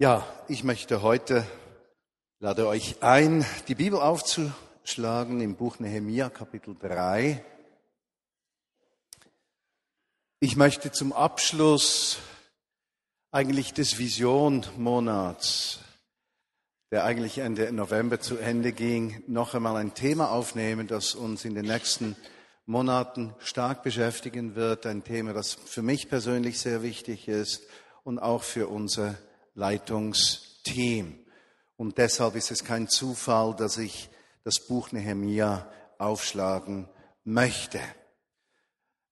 Ja, ich möchte heute, lade euch ein, die Bibel aufzuschlagen im Buch Nehemia Kapitel 3. Ich möchte zum Abschluss eigentlich des Visionmonats, der eigentlich Ende November zu Ende ging, noch einmal ein Thema aufnehmen, das uns in den nächsten Monaten stark beschäftigen wird. Ein Thema, das für mich persönlich sehr wichtig ist und auch für unser Leitungsteam. Und deshalb ist es kein Zufall, dass ich das Buch Nehemia aufschlagen möchte.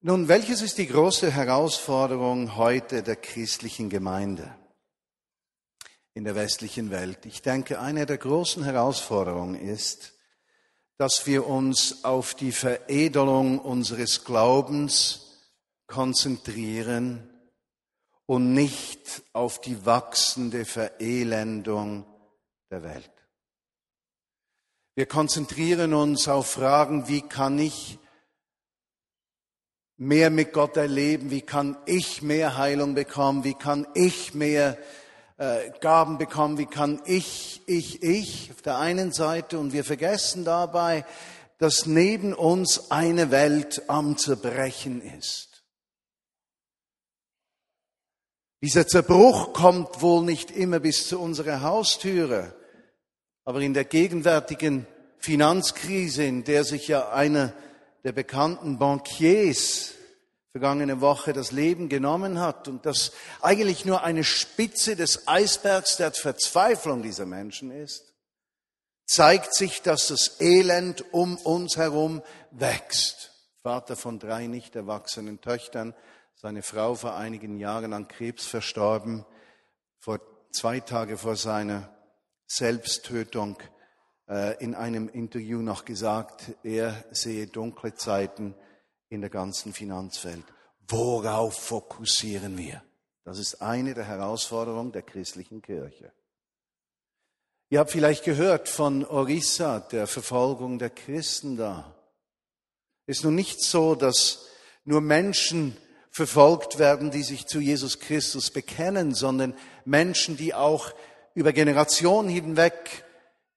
Nun, welches ist die große Herausforderung heute der christlichen Gemeinde in der westlichen Welt? Ich denke, eine der großen Herausforderungen ist, dass wir uns auf die Veredelung unseres Glaubens konzentrieren und nicht auf die wachsende Verelendung der Welt. Wir konzentrieren uns auf Fragen, wie kann ich mehr mit Gott erleben, wie kann ich mehr Heilung bekommen, wie kann ich mehr äh, Gaben bekommen, wie kann ich, ich, ich auf der einen Seite und wir vergessen dabei, dass neben uns eine Welt am Zerbrechen ist. Dieser Zerbruch kommt wohl nicht immer bis zu unserer Haustüre, aber in der gegenwärtigen Finanzkrise, in der sich ja einer der bekannten Bankiers vergangene Woche das Leben genommen hat und das eigentlich nur eine Spitze des Eisbergs der Verzweiflung dieser Menschen ist, zeigt sich, dass das Elend um uns herum wächst. Vater von drei nicht erwachsenen Töchtern seine Frau vor einigen Jahren an Krebs verstorben, vor zwei Tage vor seiner Selbsttötung äh, in einem Interview noch gesagt, er sehe dunkle Zeiten in der ganzen Finanzwelt. Worauf fokussieren wir? Das ist eine der Herausforderungen der christlichen Kirche. Ihr habt vielleicht gehört von Orissa, der Verfolgung der Christen da. Ist nun nicht so, dass nur Menschen verfolgt werden, die sich zu Jesus Christus bekennen, sondern Menschen, die auch über Generationen hinweg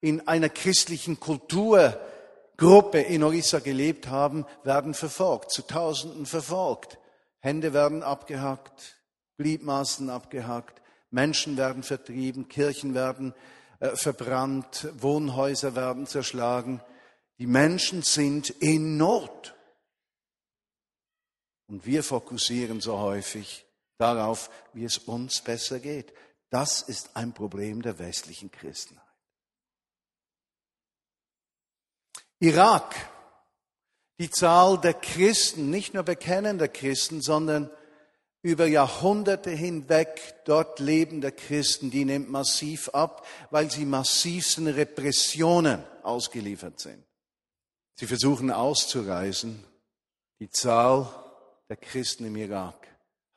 in einer christlichen Kulturgruppe in Orissa gelebt haben, werden verfolgt, zu Tausenden verfolgt. Hände werden abgehackt, Gliedmaßen abgehackt, Menschen werden vertrieben, Kirchen werden äh, verbrannt, Wohnhäuser werden zerschlagen. Die Menschen sind in Not. Und wir fokussieren so häufig darauf, wie es uns besser geht. Das ist ein Problem der westlichen Christenheit. Irak, die Zahl der Christen, nicht nur bekennender Christen, sondern über Jahrhunderte hinweg dort lebender Christen, die nimmt massiv ab, weil sie massivsten Repressionen ausgeliefert sind. Sie versuchen auszureisen. Die Zahl der Christen im Irak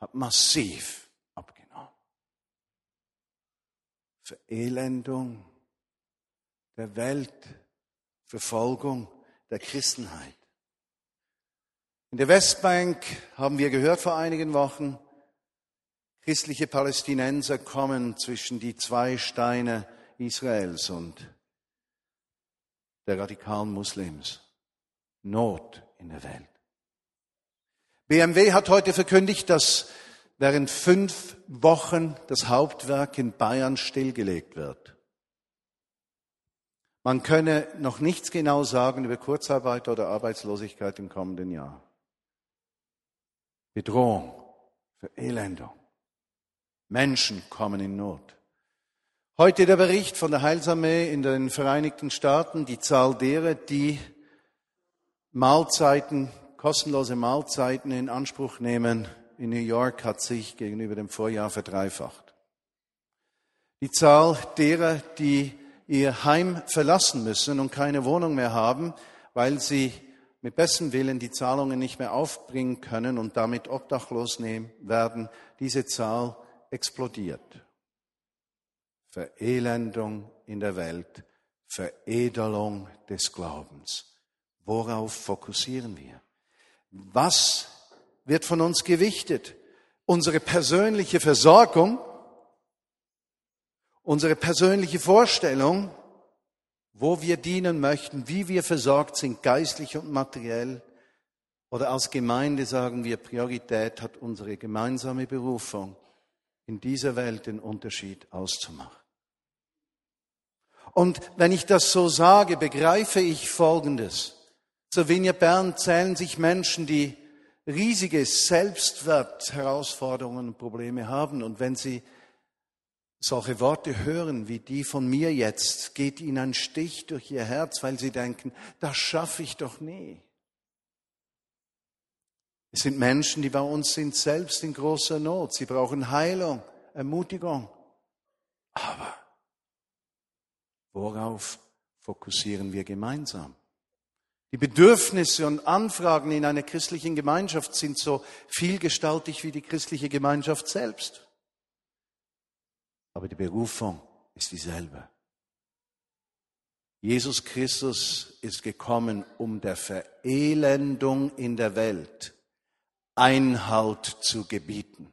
hat massiv abgenommen. Verelendung der Welt, Verfolgung der Christenheit. In der Westbank haben wir gehört vor einigen Wochen, christliche Palästinenser kommen zwischen die zwei Steine Israels und der radikalen Muslims. Not in der Welt. BMW hat heute verkündigt, dass während fünf Wochen das Hauptwerk in Bayern stillgelegt wird. Man könne noch nichts genau sagen über Kurzarbeit oder Arbeitslosigkeit im kommenden Jahr. Bedrohung, Verelendung. Menschen kommen in Not. Heute der Bericht von der Heilsarmee in den Vereinigten Staaten, die Zahl derer, die Mahlzeiten kostenlose Mahlzeiten in Anspruch nehmen in New York hat sich gegenüber dem Vorjahr verdreifacht. Die Zahl derer, die ihr Heim verlassen müssen und keine Wohnung mehr haben, weil sie mit bestem Willen die Zahlungen nicht mehr aufbringen können und damit obdachlos werden, diese Zahl explodiert. Verelendung in der Welt, Veredelung des Glaubens. Worauf fokussieren wir? Was wird von uns gewichtet? Unsere persönliche Versorgung unsere persönliche Vorstellung, wo wir dienen möchten, wie wir versorgt sind, geistlich und materiell. Oder als Gemeinde sagen wir, Priorität hat unsere gemeinsame Berufung, in dieser Welt den Unterschied auszumachen. Und wenn ich das so sage, begreife ich Folgendes. Zur Vinja Bern zählen sich Menschen, die riesige Selbstwertherausforderungen und Probleme haben. Und wenn sie solche Worte hören wie die von mir jetzt, geht ihnen ein Stich durch ihr Herz, weil sie denken, das schaffe ich doch nie. Es sind Menschen, die bei uns sind, selbst in großer Not. Sie brauchen Heilung, Ermutigung. Aber worauf fokussieren wir gemeinsam? Die Bedürfnisse und Anfragen in einer christlichen Gemeinschaft sind so vielgestaltig wie die christliche Gemeinschaft selbst. Aber die Berufung ist dieselbe. Jesus Christus ist gekommen, um der Verelendung in der Welt Einhalt zu gebieten.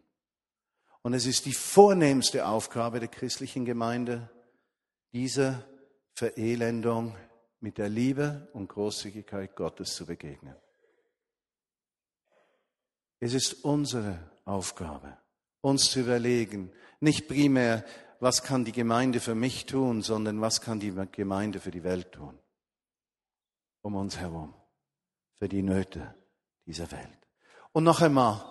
Und es ist die vornehmste Aufgabe der christlichen Gemeinde, dieser Verelendung mit der Liebe und Großzügigkeit Gottes zu begegnen. Es ist unsere Aufgabe, uns zu überlegen, nicht primär, was kann die Gemeinde für mich tun, sondern was kann die Gemeinde für die Welt tun, um uns herum, für die Nöte dieser Welt. Und noch einmal,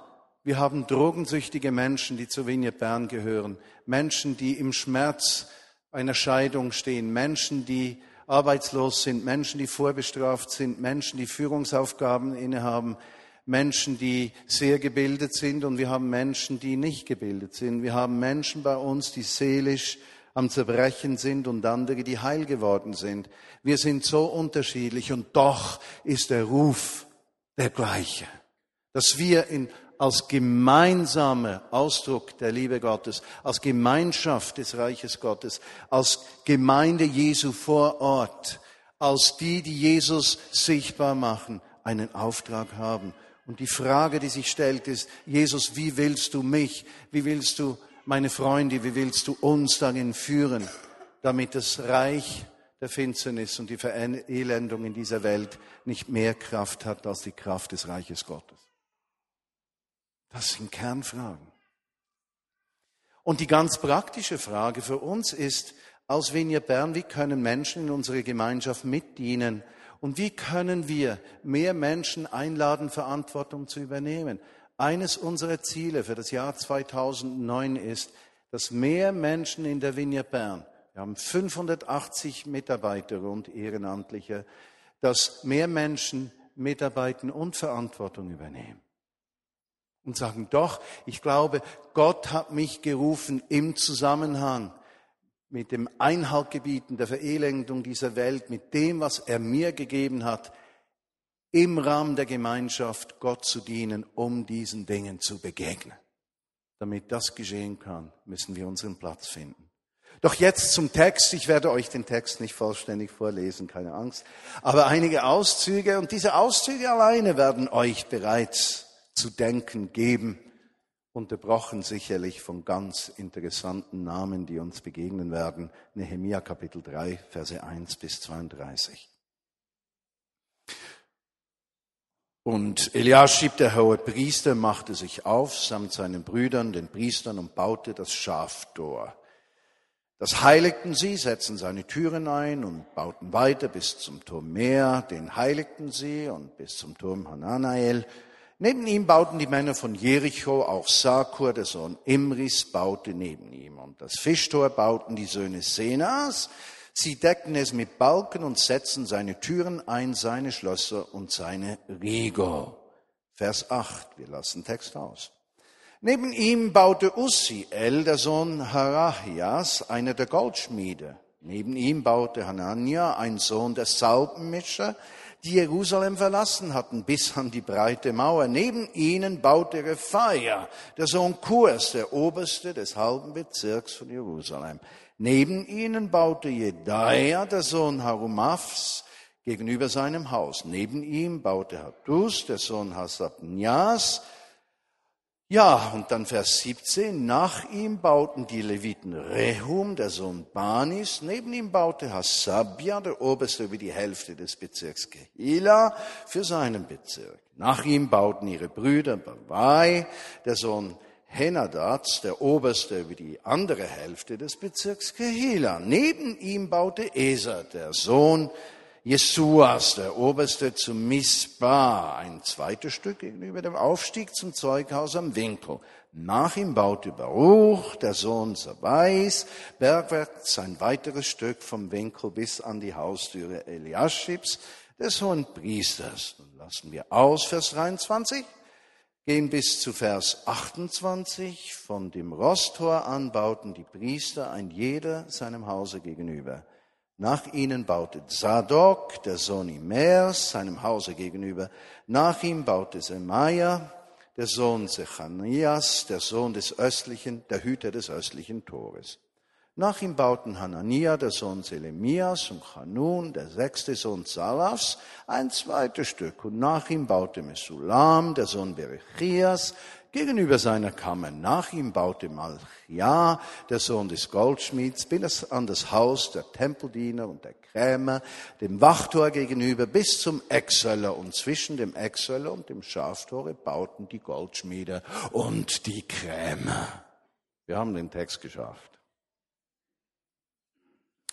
wir haben drogensüchtige Menschen, die zu Vignette Bern gehören, Menschen, die im Schmerz einer Scheidung stehen, Menschen, die arbeitslos sind, Menschen, die vorbestraft sind, Menschen, die Führungsaufgaben innehaben, Menschen, die sehr gebildet sind und wir haben Menschen, die nicht gebildet sind. Wir haben Menschen bei uns, die seelisch am Zerbrechen sind und andere, die heil geworden sind. Wir sind so unterschiedlich und doch ist der Ruf der gleiche, dass wir in als gemeinsamer Ausdruck der Liebe Gottes, als Gemeinschaft des Reiches Gottes, als Gemeinde Jesu vor Ort, als die, die Jesus sichtbar machen, einen Auftrag haben. Und die Frage, die sich stellt, ist, Jesus, wie willst du mich, wie willst du meine Freunde, wie willst du uns darin führen, damit das Reich der Finsternis und die Verelendung in dieser Welt nicht mehr Kraft hat als die Kraft des Reiches Gottes. Das sind Kernfragen. Und die ganz praktische Frage für uns ist, aus Venia Bern, wie können Menschen in unsere Gemeinschaft mitdienen und wie können wir mehr Menschen einladen, Verantwortung zu übernehmen? Eines unserer Ziele für das Jahr 2009 ist, dass mehr Menschen in der Vinia Bern, wir haben 580 Mitarbeiter und Ehrenamtliche, dass mehr Menschen mitarbeiten und Verantwortung übernehmen und sagen, doch, ich glaube, Gott hat mich gerufen im Zusammenhang mit dem Einhaltgebieten der Verelendung dieser Welt, mit dem, was er mir gegeben hat, im Rahmen der Gemeinschaft Gott zu dienen, um diesen Dingen zu begegnen. Damit das geschehen kann, müssen wir unseren Platz finden. Doch jetzt zum Text. Ich werde euch den Text nicht vollständig vorlesen, keine Angst. Aber einige Auszüge und diese Auszüge alleine werden euch bereits zu denken geben, unterbrochen sicherlich von ganz interessanten Namen, die uns begegnen werden. Nehemia Kapitel 3, Verse 1 bis 32. Und Eliaschib, der hohe Priester, machte sich auf samt seinen Brüdern, den Priestern, und baute das Schaftor. Das heiligten sie, setzten seine Türen ein und bauten weiter bis zum Turm Meer, den heiligten sie und bis zum Turm Hananael Neben ihm bauten die Männer von Jericho, auch Sakur, der Sohn Imris, baute neben ihm. Und das Fischtor bauten die Söhne Senas. Sie deckten es mit Balken und setzten seine Türen ein, seine Schlösser und seine Riegel. Vers 8, wir lassen Text aus. Neben ihm baute Ussiel, der Sohn Harachias, einer der Goldschmiede. Neben ihm baute Hanania, ein Sohn der Salbenmischer, die Jerusalem verlassen hatten, bis an die breite Mauer. Neben ihnen baute Rephaia, der Sohn Kurs, der Oberste des halben Bezirks von Jerusalem. Neben ihnen baute Jedaia, der Sohn Harumafs, gegenüber seinem Haus. Neben ihm baute Hattus, der Sohn Hasabnias, Ja, und dann Vers 17. Nach ihm bauten die Leviten Rehum, der Sohn Banis. Neben ihm baute Hasabia, der Oberste über die Hälfte des Bezirks Kehila, für seinen Bezirk. Nach ihm bauten ihre Brüder Bavai, der Sohn Henadats, der Oberste über die andere Hälfte des Bezirks Kehila. Neben ihm baute Eser, der Sohn Jesuas, der Oberste zu Mispa, ein zweites Stück gegenüber dem Aufstieg zum Zeughaus am Winkel. Nach ihm baute Baruch, der Sohn Sabais, bergwärts ein weiteres Stück vom Winkel bis an die Haustüre Eliaschibs, des hohen Priesters. Nun lassen wir aus Vers 23, gehen bis zu Vers 28. Von dem Rosttor an bauten die Priester ein jeder seinem Hause gegenüber. Nach ihnen baute Zadok, der Sohn Imers, seinem Hause gegenüber. Nach ihm baute Semaia, der Sohn Sechanias, der Sohn des östlichen, der Hüter des östlichen Tores. Nach ihm bauten Hanania, der Sohn Selemias, und Hanun, der sechste Sohn Salafs, ein zweites Stück. Und nach ihm baute Mesulam, der Sohn Berechias, gegenüber seiner Kammer. Nach ihm baute Malchia, der Sohn des Goldschmieds, bis an das Haus der Tempeldiener und der Krämer, dem Wachtor gegenüber bis zum Exzöller. Und zwischen dem Exzöller und dem Schaftore bauten die Goldschmiede und die Krämer. Wir haben den Text geschafft.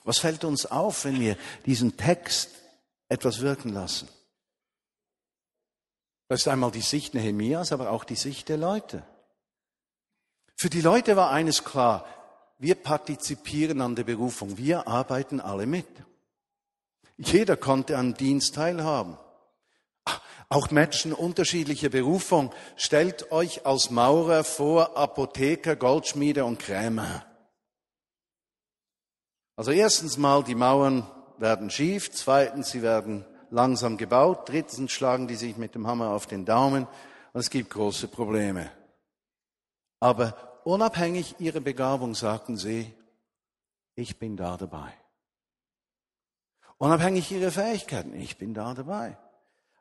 Was fällt uns auf, wenn wir diesen Text etwas wirken lassen? Das ist einmal die Sicht Nehemias, aber auch die Sicht der Leute. Für die Leute war eines klar, wir partizipieren an der Berufung, wir arbeiten alle mit. Jeder konnte an Dienst teilhaben. Auch Menschen unterschiedlicher Berufung. Stellt euch als Maurer vor Apotheker, Goldschmiede und Krämer. Also erstens mal, die Mauern werden schief. Zweitens, sie werden langsam gebaut. Drittens schlagen die sich mit dem Hammer auf den Daumen und es gibt große Probleme. Aber unabhängig ihrer Begabung sagten sie, ich bin da dabei. Unabhängig ihrer Fähigkeiten, ich bin da dabei.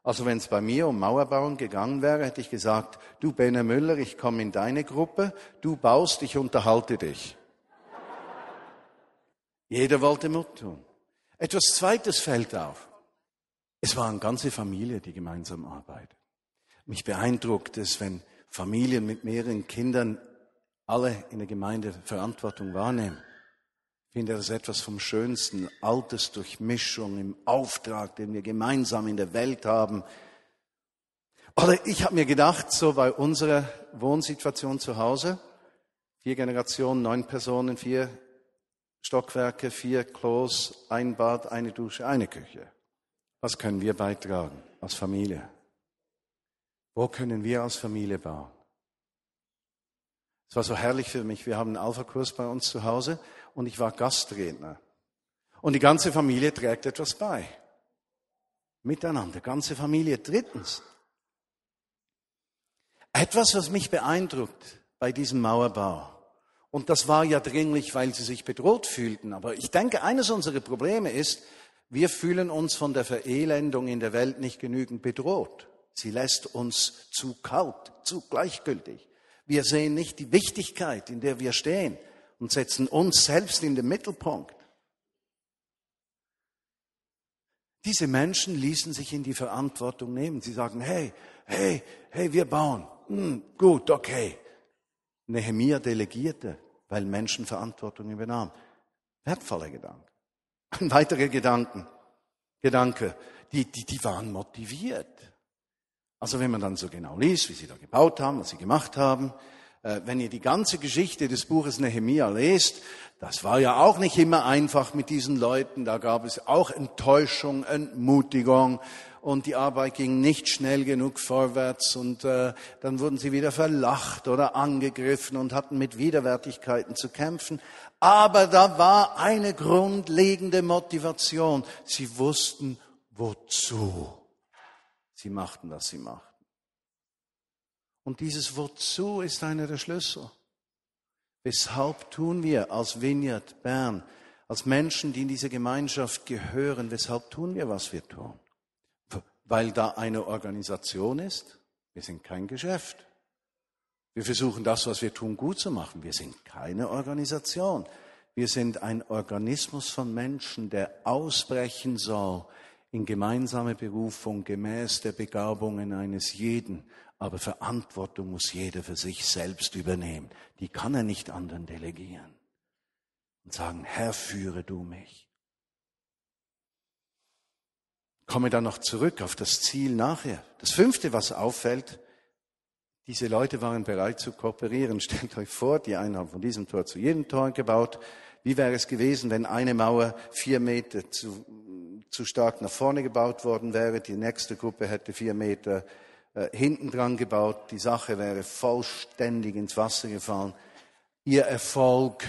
Also wenn es bei mir um Mauerbauen gegangen wäre, hätte ich gesagt, du Bene Müller, ich komme in deine Gruppe, du baust, ich unterhalte dich. Jeder wollte Mut tun. Etwas Zweites fällt auf. Es war eine ganze Familie, die gemeinsam arbeitet. Mich beeindruckt es, wenn Familien mit mehreren Kindern alle in der Gemeinde Verantwortung wahrnehmen. Ich finde das etwas vom Schönsten, Altersdurchmischung im Auftrag, den wir gemeinsam in der Welt haben. Oder ich habe mir gedacht, so bei unserer Wohnsituation zu Hause, vier Generationen, neun Personen, vier Stockwerke, vier Klos, ein Bad, eine Dusche, eine Küche. Was können wir beitragen als Familie? Wo können wir als Familie bauen? Es war so herrlich für mich. Wir haben einen Alpha-Kurs bei uns zu Hause und ich war Gastredner. Und die ganze Familie trägt etwas bei. Miteinander, ganze Familie. Drittens, etwas, was mich beeindruckt bei diesem Mauerbau. Und das war ja dringlich, weil sie sich bedroht fühlten. Aber ich denke, eines unserer Probleme ist, wir fühlen uns von der Verelendung in der Welt nicht genügend bedroht. Sie lässt uns zu kalt, zu gleichgültig. Wir sehen nicht die Wichtigkeit, in der wir stehen und setzen uns selbst in den Mittelpunkt. Diese Menschen ließen sich in die Verantwortung nehmen. Sie sagen, hey, hey, hey, wir bauen. Hm, gut, okay. Nehemia delegierte, weil Menschen Verantwortung übernahmen. Wertvoller Gedanke. Ein weiterer Gedanken, Gedanke, die, die, die waren motiviert. Also wenn man dann so genau liest, wie sie da gebaut haben, was sie gemacht haben, äh, wenn ihr die ganze Geschichte des Buches Nehemia lest, das war ja auch nicht immer einfach mit diesen Leuten. Da gab es auch Enttäuschung, Entmutigung und die Arbeit ging nicht schnell genug vorwärts und äh, dann wurden sie wieder verlacht oder angegriffen und hatten mit Widerwärtigkeiten zu kämpfen. Aber da war eine grundlegende Motivation. Sie wussten, wozu sie machten, was sie machten. Und dieses Wozu ist einer der Schlüssel. Weshalb tun wir als Vineyard Bern, als Menschen, die in diese Gemeinschaft gehören, weshalb tun wir, was wir tun? Weil da eine Organisation ist? Wir sind kein Geschäft. Wir versuchen das, was wir tun, gut zu machen. Wir sind keine Organisation. Wir sind ein Organismus von Menschen, der ausbrechen soll in gemeinsame Berufung gemäß der Begabungen eines jeden. Aber Verantwortung muss jeder für sich selbst übernehmen. Die kann er nicht anderen delegieren. Und sagen, Herr, führe du mich. Komme dann noch zurück auf das Ziel nachher. Das fünfte, was auffällt, diese Leute waren bereit zu kooperieren. Stellt euch vor, die einen haben von diesem Tor zu jedem Tor gebaut. Wie wäre es gewesen, wenn eine Mauer vier Meter zu, zu stark nach vorne gebaut worden wäre? Die nächste Gruppe hätte vier Meter äh, hinten dran gebaut. Die Sache wäre vollständig ins Wasser gefallen. Ihr Erfolg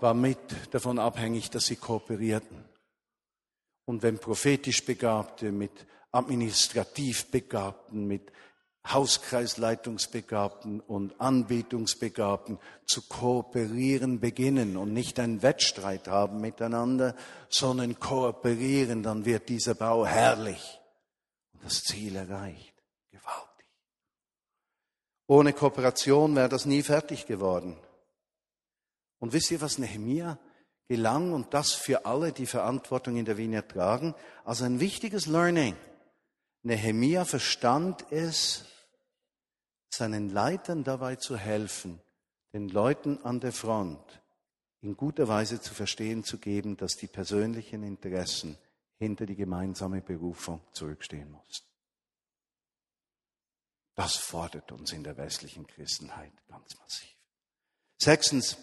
war mit davon abhängig, dass sie kooperierten. Und wenn prophetisch Begabte mit administrativ Begabten, mit Hauskreisleitungsbegabten und Anbetungsbegabten zu kooperieren beginnen und nicht einen Wettstreit haben miteinander, sondern kooperieren, dann wird dieser Bau herrlich und das Ziel erreicht. Gewaltig. Ohne Kooperation wäre das nie fertig geworden. Und wisst ihr, was Nehemia gelang und das für alle, die Verantwortung in der Vigne tragen? Also ein wichtiges Learning. Nehemia verstand es, seinen Leitern dabei zu helfen, den Leuten an der Front in guter Weise zu verstehen zu geben, dass die persönlichen Interessen hinter die gemeinsame Berufung zurückstehen mussten. Das fordert uns in der westlichen Christenheit ganz massiv. Sechstens,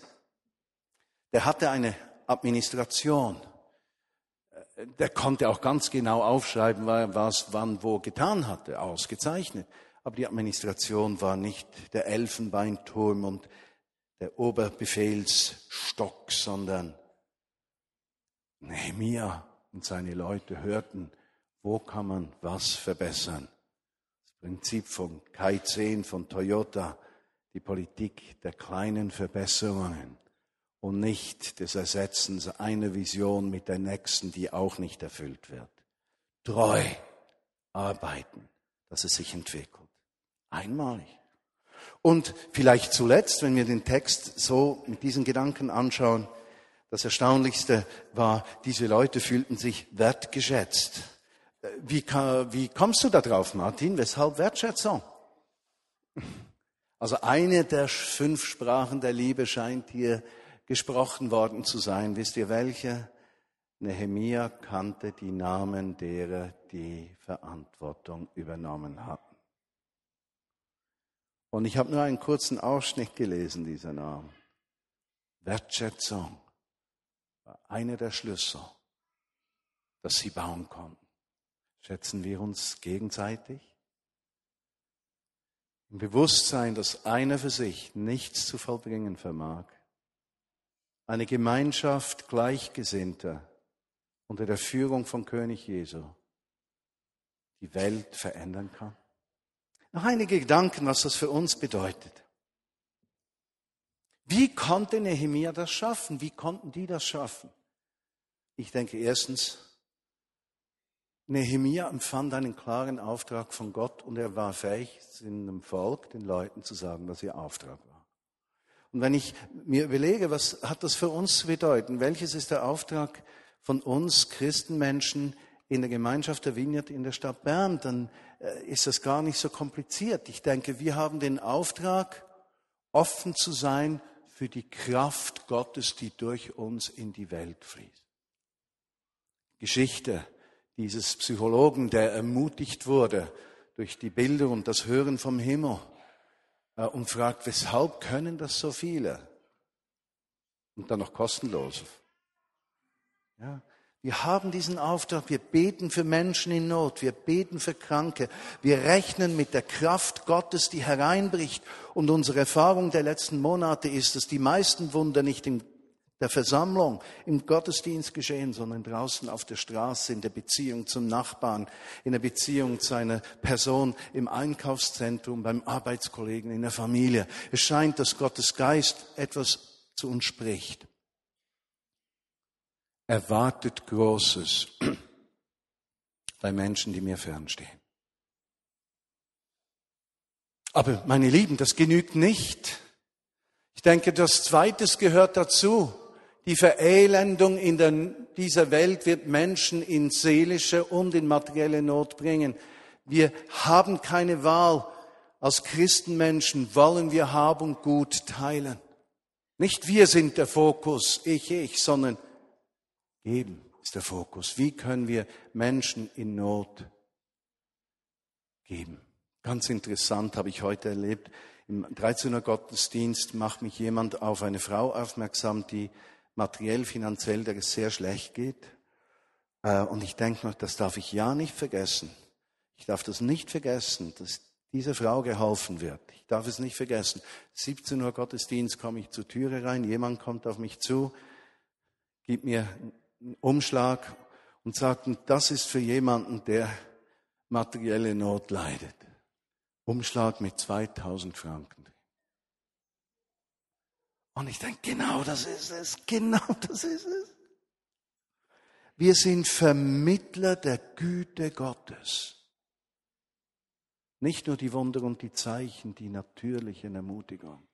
der hatte eine Administration. Der konnte auch ganz genau aufschreiben, was wann wo getan hatte, ausgezeichnet. Aber die Administration war nicht der Elfenbeinturm und der Oberbefehlsstock, sondern Nehemia und seine Leute hörten, wo kann man was verbessern. Das Prinzip von Kai 10 von Toyota, die Politik der kleinen Verbesserungen und nicht des Ersetzens einer Vision mit der nächsten, die auch nicht erfüllt wird. Treu arbeiten, dass es sich entwickelt. Einmalig. Und vielleicht zuletzt, wenn wir den Text so mit diesen Gedanken anschauen, das Erstaunlichste war, diese Leute fühlten sich wertgeschätzt. Wie, wie kommst du da drauf, Martin? Weshalb Wertschätzung? Also eine der fünf Sprachen der Liebe scheint hier gesprochen worden zu sein. Wisst ihr welche? Nehemia kannte die Namen derer, die Verantwortung übernommen hatten. Und ich habe nur einen kurzen Ausschnitt gelesen dieser Namen. Wertschätzung war einer der Schlüssel, dass sie bauen konnten. Schätzen wir uns gegenseitig? Im Bewusstsein, dass einer für sich nichts zu vollbringen vermag. Eine Gemeinschaft Gleichgesinnter unter der Führung von König Jesu die Welt verändern kann. Noch einige Gedanken, was das für uns bedeutet. Wie konnte Nehemia das schaffen? Wie konnten die das schaffen? Ich denke erstens, Nehemia empfand einen klaren Auftrag von Gott und er war fähig, in einem Volk, den Leuten zu sagen, was ihr Auftrag war. Und wenn ich mir überlege, was hat das für uns zu bedeuten? Welches ist der Auftrag von uns Christenmenschen in der Gemeinschaft der Vineyard in der Stadt Bern? Dann ist das gar nicht so kompliziert. Ich denke, wir haben den Auftrag, offen zu sein für die Kraft Gottes, die durch uns in die Welt fließt. Geschichte dieses Psychologen, der ermutigt wurde durch die Bilder und das Hören vom Himmel äh, und fragt, weshalb können das so viele? Und dann noch kostenlos. Ja, wir haben diesen Auftrag, wir beten für Menschen in Not, wir beten für Kranke, wir rechnen mit der Kraft Gottes, die hereinbricht. Und unsere Erfahrung der letzten Monate ist, dass die meisten Wunder nicht in der Versammlung, im Gottesdienst geschehen, sondern draußen auf der Straße, in der Beziehung zum Nachbarn, in der Beziehung zu einer Person im Einkaufszentrum, beim Arbeitskollegen, in der Familie. Es scheint, dass Gottes Geist etwas zu uns spricht erwartet Großes bei Menschen, die mir fernstehen. Aber meine Lieben, das genügt nicht. Ich denke, das Zweites gehört dazu. Die Verelendung in der, dieser Welt wird Menschen in seelische und in materielle Not bringen. Wir haben keine Wahl. Als Christenmenschen wollen wir Hab und Gut teilen. Nicht wir sind der Fokus, ich, ich, sondern geben ist der Fokus. Wie können wir Menschen in Not geben? Ganz interessant habe ich heute erlebt. Im 13er Gottesdienst macht mich jemand auf eine Frau aufmerksam, die materiell, finanziell, sehr schlecht geht. Äh, und ich denke noch, das darf ich ja nicht vergessen. Ich darf das nicht vergessen, dass dieser Frau geholfen wird. Ich darf es nicht vergessen. 17 Uhr Gottesdienst komme ich zur Türe rein, jemand kommt auf mich zu, gibt mir Umschlag und sagt, das ist für jemanden, der materielle Not leidet. Umschlag mit 2000 Franken. Und ich denke, genau das ist es, genau das ist es. Wir sind Vermittler der Güte Gottes. Nicht nur die Wunder und die Zeichen, die natürlichen Ermutigung.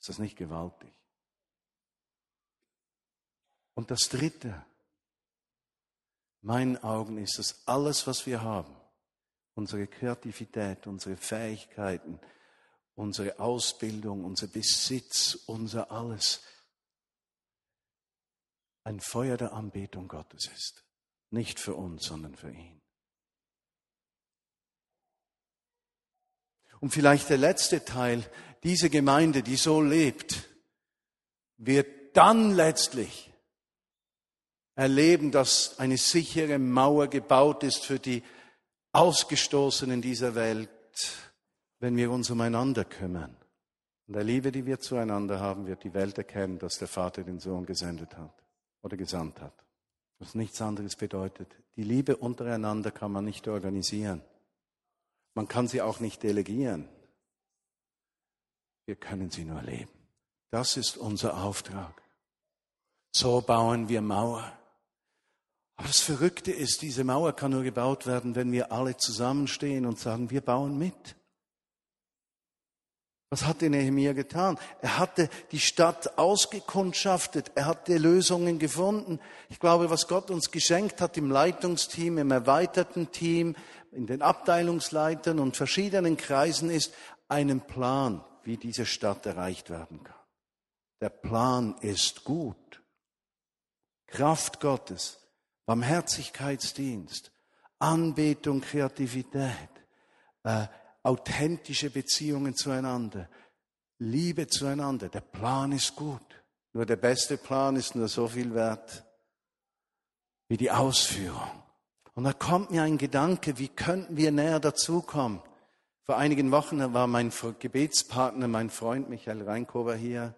Ist das nicht gewaltig? Und das Dritte, meinen Augen ist es alles, was wir haben, unsere Kreativität, unsere Fähigkeiten, unsere Ausbildung, unser Besitz, unser alles, ein Feuer der Anbetung Gottes ist. Nicht für uns, sondern für ihn. Und vielleicht der letzte Teil, diese Gemeinde, die so lebt, wird dann letztlich erleben, dass eine sichere Mauer gebaut ist für die Ausgestoßenen dieser Welt, wenn wir uns umeinander kümmern. Und der Liebe, die wir zueinander haben, wird die Welt erkennen, dass der Vater den Sohn gesendet hat oder gesandt hat. Was nichts anderes bedeutet. Die Liebe untereinander kann man nicht organisieren. Man kann sie auch nicht delegieren. Wir können sie nur leben. Das ist unser Auftrag. So bauen wir Mauer. Aber das Verrückte ist, diese Mauer kann nur gebaut werden, wenn wir alle zusammenstehen und sagen, wir bauen mit. Was hat der Nehemiah getan? Er hatte die Stadt ausgekundschaftet. Er hatte Lösungen gefunden. Ich glaube, was Gott uns geschenkt hat im Leitungsteam, im erweiterten Team, in den Abteilungsleitern und verschiedenen Kreisen ist einen Plan, wie diese Stadt erreicht werden kann. Der Plan ist gut. Kraft Gottes, Barmherzigkeitsdienst, Anbetung, Kreativität, äh, authentische Beziehungen zueinander, Liebe zueinander. Der Plan ist gut. Nur der beste Plan ist nur so viel wert wie die Ausführung. Und da kommt mir ein Gedanke, wie könnten wir näher dazukommen? Vor einigen Wochen war mein Gebetspartner, mein Freund Michael Reinkover hier.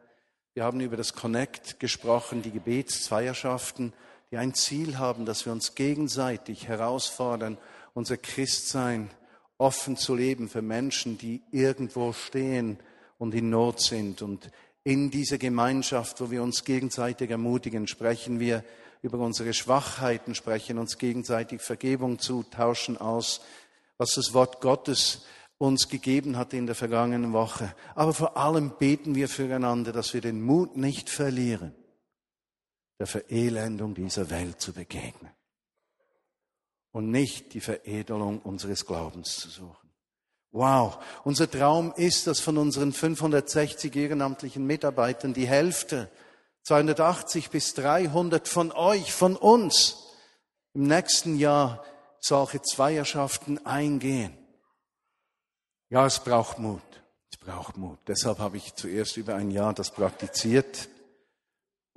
Wir haben über das Connect gesprochen, die Gebetszweierschaften, die ein Ziel haben, dass wir uns gegenseitig herausfordern, unser Christsein offen zu leben für Menschen, die irgendwo stehen und in Not sind. Und in dieser Gemeinschaft, wo wir uns gegenseitig ermutigen, sprechen wir über unsere Schwachheiten, sprechen uns gegenseitig Vergebung zu, tauschen aus, was das Wort Gottes uns gegeben hat in der vergangenen Woche. Aber vor allem beten wir füreinander, dass wir den Mut nicht verlieren, der Verelendung dieser Welt zu begegnen und nicht die Veredelung unseres Glaubens zu suchen. Wow, unser Traum ist, dass von unseren 560 ehrenamtlichen Mitarbeitern die Hälfte, 280 bis 300 von euch, von uns, im nächsten Jahr solche Zweierschaften eingehen. Ja, es braucht Mut. Es braucht Mut. Deshalb habe ich zuerst über ein Jahr das praktiziert,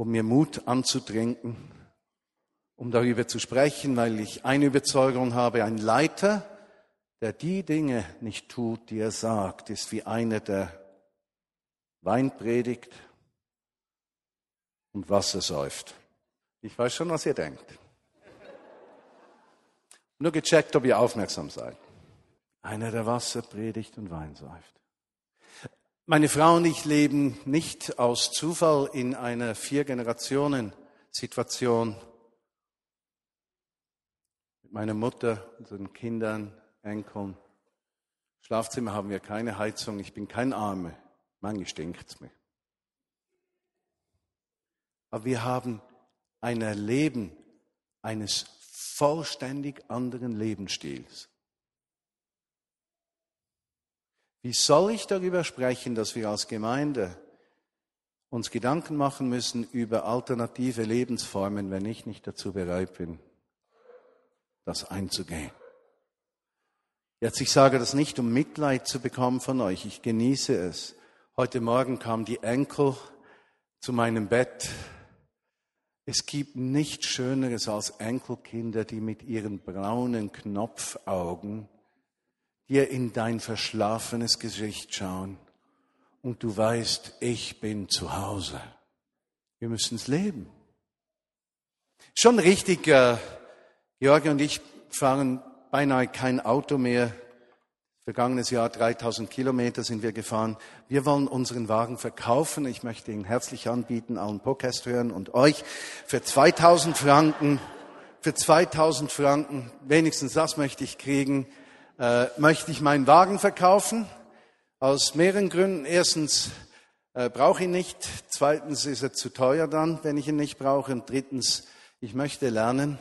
um mir Mut anzutrinken um darüber zu sprechen, weil ich eine Überzeugung habe, ein Leiter, der die Dinge nicht tut, die er sagt, ist wie einer, der Wein predigt und Wasser säuft. Ich weiß schon, was ihr denkt. Nur gecheckt, ob ihr aufmerksam seid. Einer, der Wasser predigt und Wein säuft. Meine Frau und ich leben nicht aus Zufall in einer Vier-Generationen-Situation meiner Mutter, unseren Kindern, Enkeln, Schlafzimmer haben wir keine Heizung, ich bin kein Arme. Manchmal stinkt's mir. Aber wir haben ein Erleben eines vollständig anderen Lebensstils. Wie soll ich darüber sprechen, dass wir als Gemeinde uns Gedanken machen müssen über alternative Lebensformen, wenn ich nicht dazu bereit bin, das einzugehen? Jetzt, ich sage das nicht, um Mitleid zu bekommen von euch. Ich genieße es. Heute Morgen kamen die Enkel zu meinem Bett. Es gibt nichts Schöneres als Enkelkinder, die mit ihren braunen Knopfaugen dir in dein verschlafenes Gesicht schauen und du weißt, ich bin zu Hause. Wir müssen es leben. Schon richtig, äh, Georgi und ich fahren beinahe kein Auto mehr. Vergangenes Jahr 3000 Kilometer sind wir gefahren. Wir wollen unseren Wagen verkaufen. Ich möchte ihn herzlich anbieten, allen Podcast hören und euch für 2000 Franken. Für 2000 Franken, wenigstens das möchte ich kriegen, äh, möchte ich meinen Wagen verkaufen. Aus mehreren Gründen. Erstens äh, brauche ich ihn nicht. Zweitens ist er zu teuer dann, wenn ich ihn nicht brauche. Und drittens, ich möchte lernen,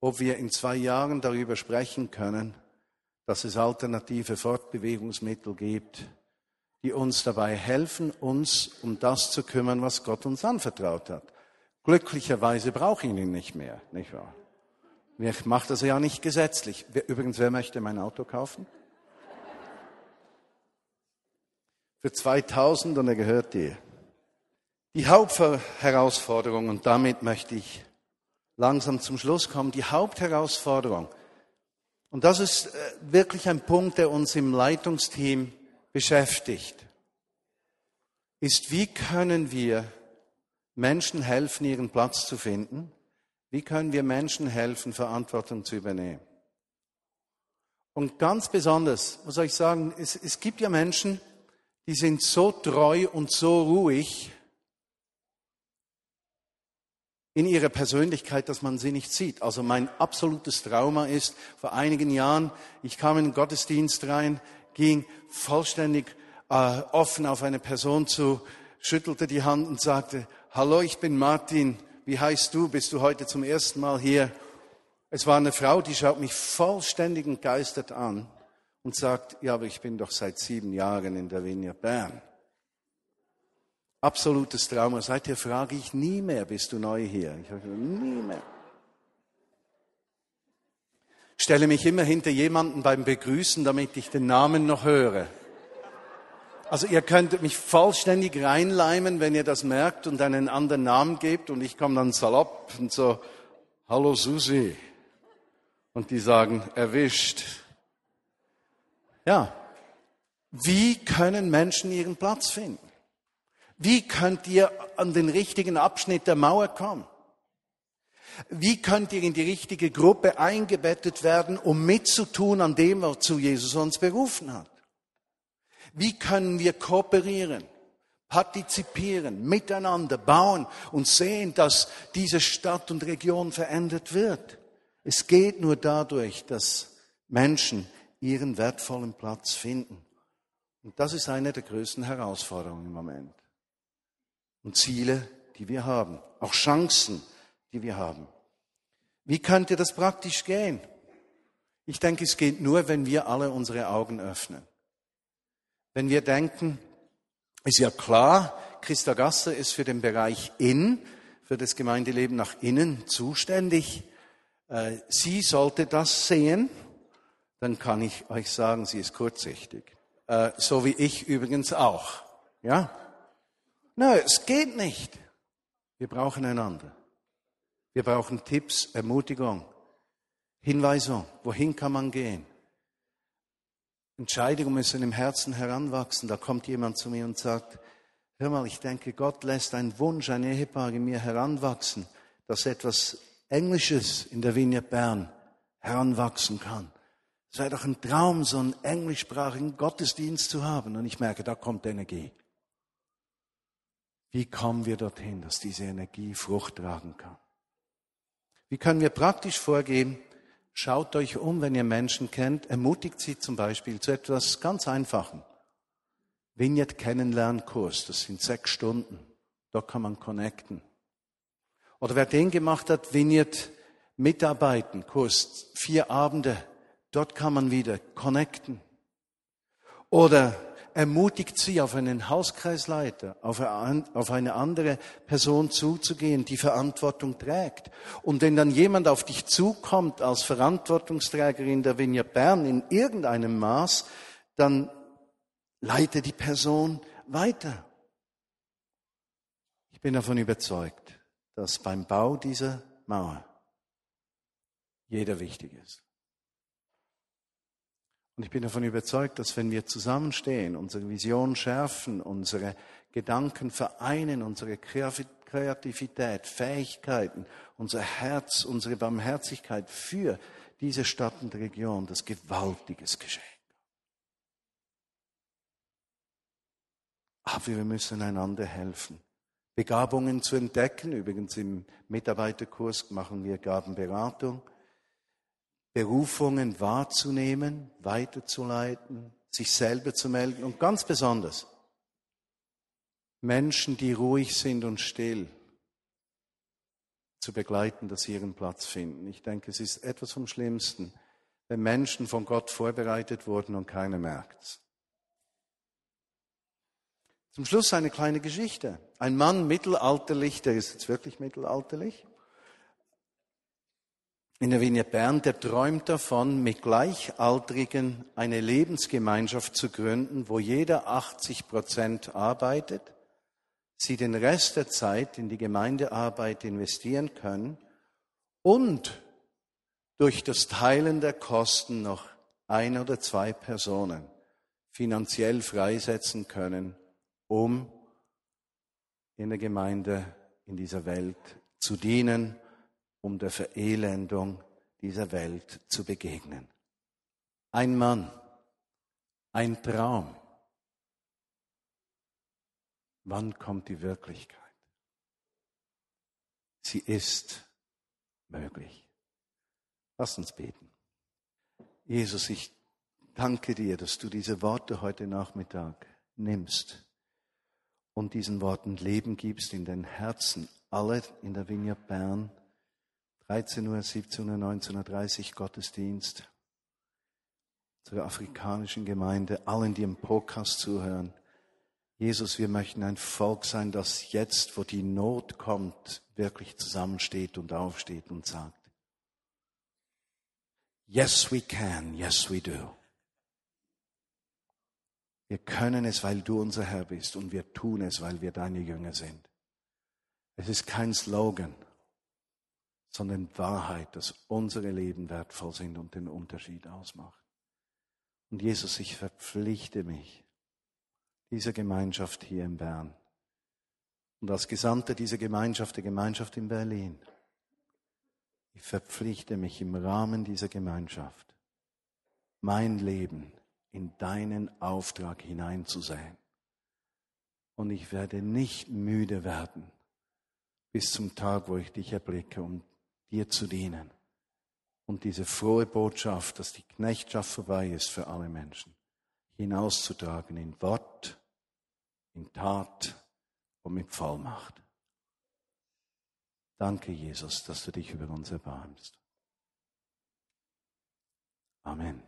ob wir in zwei Jahren darüber sprechen können, dass es alternative Fortbewegungsmittel gibt, die uns dabei helfen, uns um das zu kümmern, was Gott uns anvertraut hat. Glücklicherweise brauche ich ihn nicht mehr, nicht wahr? Ich mache das ja nicht gesetzlich. Übrigens, wer möchte mein Auto kaufen? Für 2000 und er gehört dir. Die Hauptherausforderung, und damit möchte ich langsam zum Schluss kommen, die Hauptherausforderung, und das ist äh, wirklich ein Punkt, der uns im Leitungsteam beschäftigt, ist, wie können wir Menschen helfen, ihren Platz zu finden? Wie können wir Menschen helfen, Verantwortung zu übernehmen? Und ganz besonders, muss ich sagen, es, es gibt ja Menschen, die sind so treu und so ruhig, in ihrer Persönlichkeit, dass man sie nicht sieht. Also mein absolutes Trauma ist, vor einigen Jahren, ich kam in den Gottesdienst rein, ging vollständig äh, offen auf eine Person zu, schüttelte die Hand und sagte, Hallo, ich bin Martin, wie heißt du? Bist du heute zum ersten Mal hier? Es war eine Frau, die schaut mich vollständig entgeistert an und sagt, ja, aber ich bin doch seit sieben Jahren in der Vineyard Bern. Absolutes Trauma. Seither frage ich nie mehr, bist du neu hier? Ich habe nie mehr. Stelle mich immer hinter jemanden beim Begrüßen, damit ich den Namen noch höre. Also ihr könnt mich vollständig reinleimen, wenn ihr das merkt und einen anderen Namen gebt und ich komme dann salopp und so, hallo Susi. Und die sagen, erwischt. Ja. Wie können Menschen ihren Platz finden? Wie könnt ihr an den richtigen Abschnitt der Mauer kommen? Wie könnt ihr in die richtige Gruppe eingebettet werden, um mitzutun an dem, wozu Jesus uns berufen hat? Wie können wir kooperieren, partizipieren, miteinander bauen und sehen, dass diese Stadt und Region verändert wird? Es geht nur dadurch, dass Menschen ihren wertvollen Platz finden. Und das ist eine der größten Herausforderungen im Moment und Ziele, die wir haben, auch Chancen, die wir haben. Wie könnte das praktisch gehen? Ich denke, es geht nur, wenn wir alle unsere Augen öffnen. Wenn wir denken, ist ja klar, Christa Gasser ist für den Bereich In, für das Gemeindeleben nach innen zuständig. Äh, sie sollte das sehen, dann kann ich euch sagen, sie ist kurzsichtig. Äh, so wie ich übrigens auch. Ja? Nein, es geht nicht. Wir brauchen einander. Wir brauchen Tipps, Ermutigung, Hinweisung. Wohin kann man gehen? Entscheidungen müssen im Herzen heranwachsen. Da kommt jemand zu mir und sagt, hör mal, ich denke, Gott lässt einen Wunsch, ein Ehepaar in mir heranwachsen, dass etwas Englisches in der Vineyard Bern heranwachsen kann. Es wäre doch ein Traum, so einen englischsprachigen Gottesdienst zu haben. Und ich merke, da kommt Energie. Wie kommen wir dorthin, dass diese Energie Frucht tragen kann? Wie können wir praktisch vorgehen? Schaut euch um, wenn ihr Menschen kennt, ermutigt sie zum Beispiel zu etwas ganz Einfachem. Vignette Kennenlernkurs, das sind sechs Stunden. Da kann man connecten. Oder wer den gemacht hat, Vignette Mitarbeiten, Kurs, vier Abende, dort kann man wieder connecten. Oder ermutigt sie, auf einen Hauskreisleiter, auf eine andere Person zuzugehen, die Verantwortung trägt. Und wenn dann jemand auf dich zukommt als Verantwortungsträgerin der Vinja Bern in irgendeinem Maß, dann leite die Person weiter. Ich bin davon überzeugt, dass beim Bau dieser Mauer jeder wichtig ist. Und ich bin davon überzeugt, dass wenn wir zusammenstehen, unsere Vision schärfen, unsere Gedanken vereinen, unsere Kreativität, Fähigkeiten, unser Herz, unsere Barmherzigkeit für diese Stadt und Region, das gewaltiges Geschenk. Aber wir müssen einander helfen. Begabungen zu entdecken. Übrigens im Mitarbeiterkurs machen wir Gabenberatung. Berufungen wahrzunehmen, weiterzuleiten, sich selber zu melden und ganz besonders Menschen, die ruhig sind und still, zu begleiten, dass sie ihren Platz finden. Ich denke, es ist etwas vom Schlimmsten, wenn Menschen von Gott vorbereitet wurden und keiner merkt's. Zum Schluss eine kleine Geschichte. Ein Mann mittelalterlich, der ist jetzt wirklich mittelalterlich, in der Vignette Bern, der träumt davon, mit Gleichaltrigen eine Lebensgemeinschaft zu gründen, wo jeder 80 Prozent arbeitet, sie den Rest der Zeit in die Gemeindearbeit investieren können und durch das Teilen der Kosten noch ein oder zwei Personen finanziell freisetzen können, um in der Gemeinde in dieser Welt zu dienen um der Verelendung dieser Welt zu begegnen. Ein Mann, ein Traum. Wann kommt die Wirklichkeit? Sie ist möglich. Lass uns beten. Jesus, ich danke dir, dass du diese Worte heute Nachmittag nimmst und diesen Worten Leben gibst in den Herzen aller in der Vineyard Bern 13 Uhr, 17 Uhr, 19.30 Uhr Gottesdienst zur afrikanischen Gemeinde, allen, die im Podcast zuhören. Jesus, wir möchten ein Volk sein, das jetzt, wo die Not kommt, wirklich zusammensteht und aufsteht und sagt, Yes, we can, yes, we do. Wir können es, weil du unser Herr bist und wir tun es, weil wir deine Jünger sind. Es ist kein Slogan sondern Wahrheit, dass unsere Leben wertvoll sind und den Unterschied ausmacht. Und Jesus, ich verpflichte mich dieser Gemeinschaft hier in Bern und als Gesandter dieser Gemeinschaft, der Gemeinschaft in Berlin, ich verpflichte mich im Rahmen dieser Gemeinschaft, mein Leben in deinen Auftrag hineinzusehen. Und ich werde nicht müde werden bis zum Tag, wo ich dich erblicke, um dir zu dienen. Und diese frohe Botschaft, dass die Knechtschaft vorbei ist für alle Menschen, hinauszutragen in Wort, in Tat und mit Vollmacht. Danke, Jesus, dass du dich über uns erbarmst. Amen.